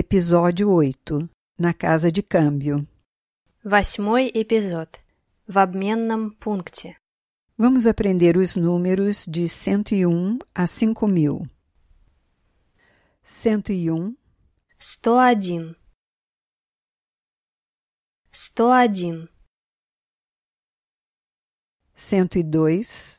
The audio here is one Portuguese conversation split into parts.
Episódio 8 Na Casa de Câmbio Восьмой эпизод. В обменном пункте. Vamos aprender os números de 101 a 5000. 101, Сто один. Сто один. 102,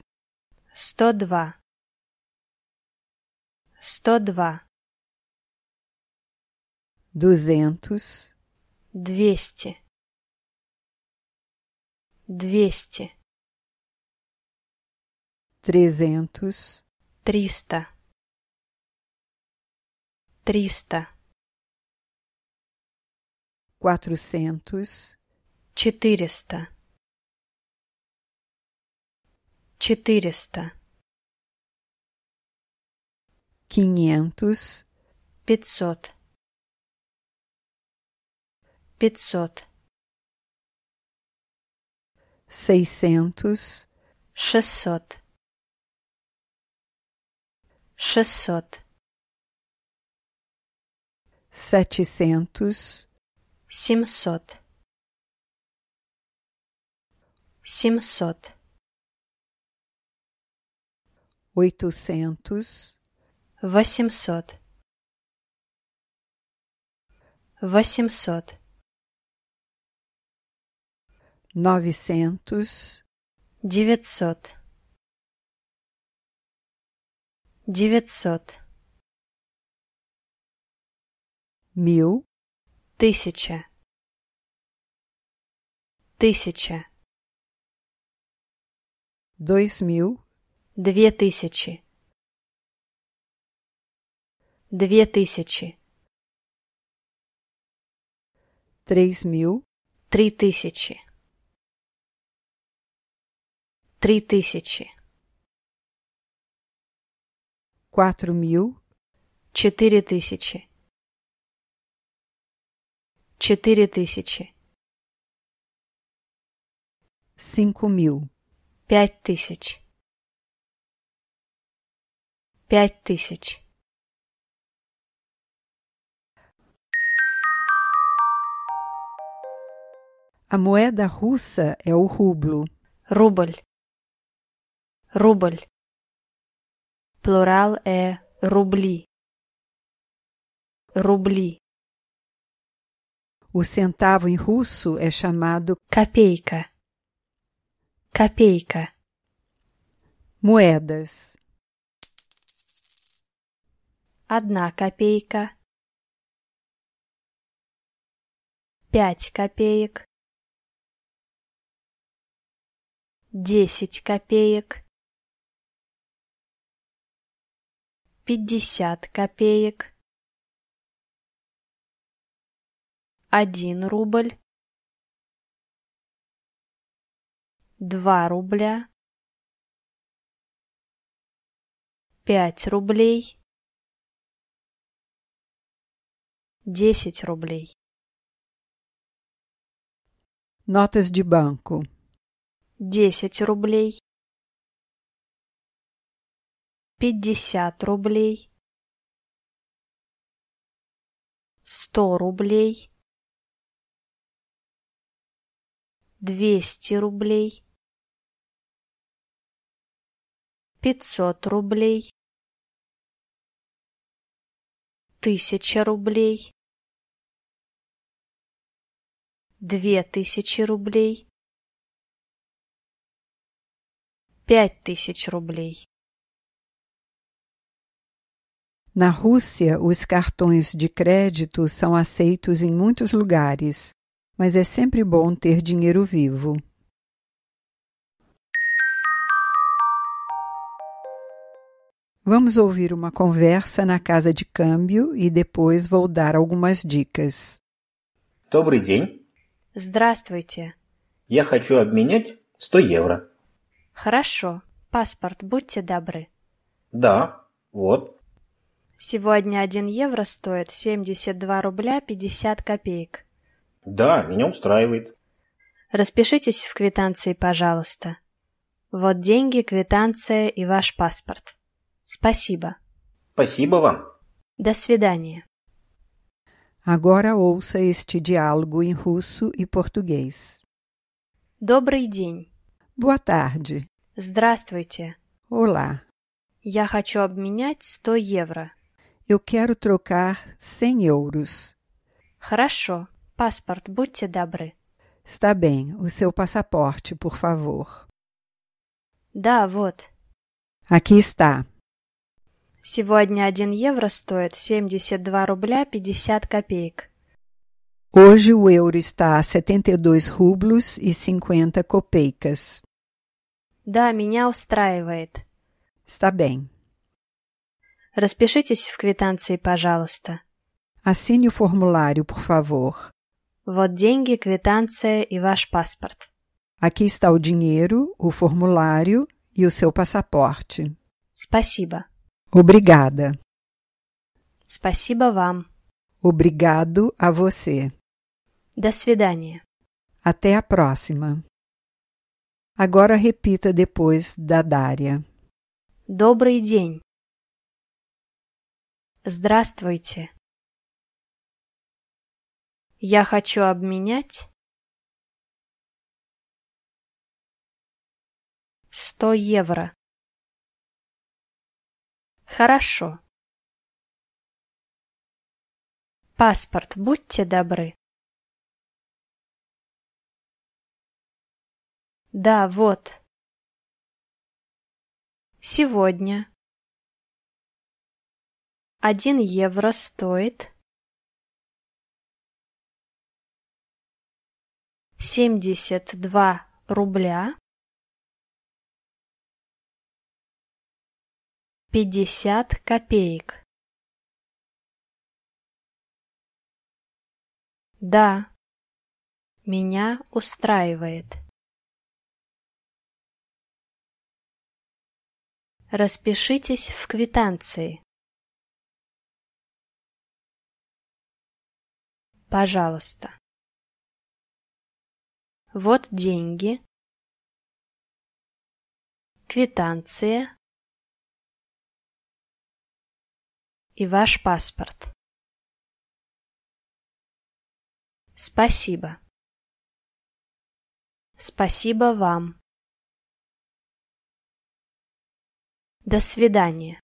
Сто два. Сто два. 200, Двести. Двести. 300, Триста. Триста. 400, Четыреста. Четыреста. 500, Пятьсот. Пятьсот. 600, Шестьсот. Шестьсот. 700, Семьсот. Семьсот. 800, Восемьсот. Восемьсот. 900, Девятьсот. Девятьсот. 1000, Тысяча. Тысяча. 2000, Две тысячи. Две тысячи. 3000, Три тысячи. Три тысячи. 4000, Четыре тысячи. Четыре тысячи. 5000, Пять тысяч. Пять тысяч. A moeda russa é o rublo. Рубль. Рубль. Плурал é рубли. Рубли. O centavo em russo é chamado Копейка. Копейка. moedas. Одна копейка. Пять копеек. Десять копеек. Пятьдесят копеек. Один рубль. Два рубля. Пять рублей. Десять рублей. Notas de banco. Десять рублей. Пятьдесят рублей. Сто рублей. Двести рублей. Пятьсот рублей. Тысяча рублей. Две тысячи рублей. Пять тысяч рублей. Na Rússia, os cartões de crédito são aceitos em muitos lugares, mas é sempre bom ter dinheiro vivo. Vamos ouvir uma conversa na casa de câmbio e depois vou dar algumas dicas. Добрый день. Здравствуйте. Я хочу обменять 100 евро. Хорошо. Паспорт, будьте добры. Да, вот. Сегодня один евро стоит 72 рубля 50 копеек. Да, меня устраивает. Распишитесь в квитанции, пожалуйста. Вот деньги, квитанция и ваш паспорт. Спасибо. Спасибо вам. До свидания. Agora ouça este diálogo em russo e português. Добрый день. Boa tarde. Здравствуйте. Olá. Я хочу обменять 100 евро. Eu quero trocar 100 euros. Хорошо. Паспорт, будьте добры. Está bem. O seu passaporte, por favor. Да, вот. Aqui está. Сегодня 1 евро стоит 72 рубля 50 копеек. Hoje o euro está a 72 rublos e 50 copeicas. Да, меня устраивает. Está bem. Распишитесь в квитанции, пожалуйста. Assine o formulário, por favor. Вот деньги, квитанция и ваш паспорт. Aqui está o dinheiro, o formulário e o seu passaporte. Спасибо. Obrigada. Спасибо вам. Obrigado a você. До свидания. Até a próxima. Agora repita depois da Dária. Добрый день. Здравствуйте. Я хочу обменять 100 евро. Хорошо. Паспорт, будьте добры. Да, вот. Сегодня. Один евро стоит семьдесят два рубля пятьдесят копеек. Да, меня устраивает. Распишитесь в квитанции. Пожалуйста. Вот деньги. Квитанция. И ваш паспорт. Спасибо. Спасибо вам. До свидания.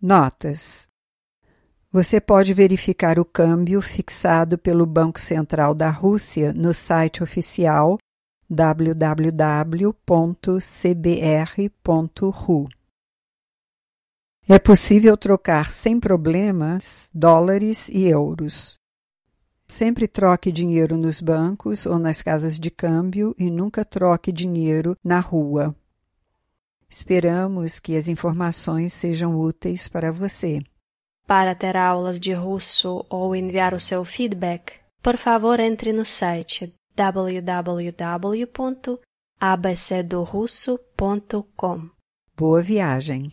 Notas. Você pode verificar o câmbio fixado pelo Banco Central da Rússia no site oficial www.cbr.ru. É possível trocar sem problemas dólares e euros. Sempre troque dinheiro nos bancos ou nas casas de câmbio e nunca troque dinheiro na rua. Esperamos que as informações sejam úteis para você. Para ter aulas de russo ou enviar o seu feedback, por favor entre no site www.abcdorusso.com. Boa viagem!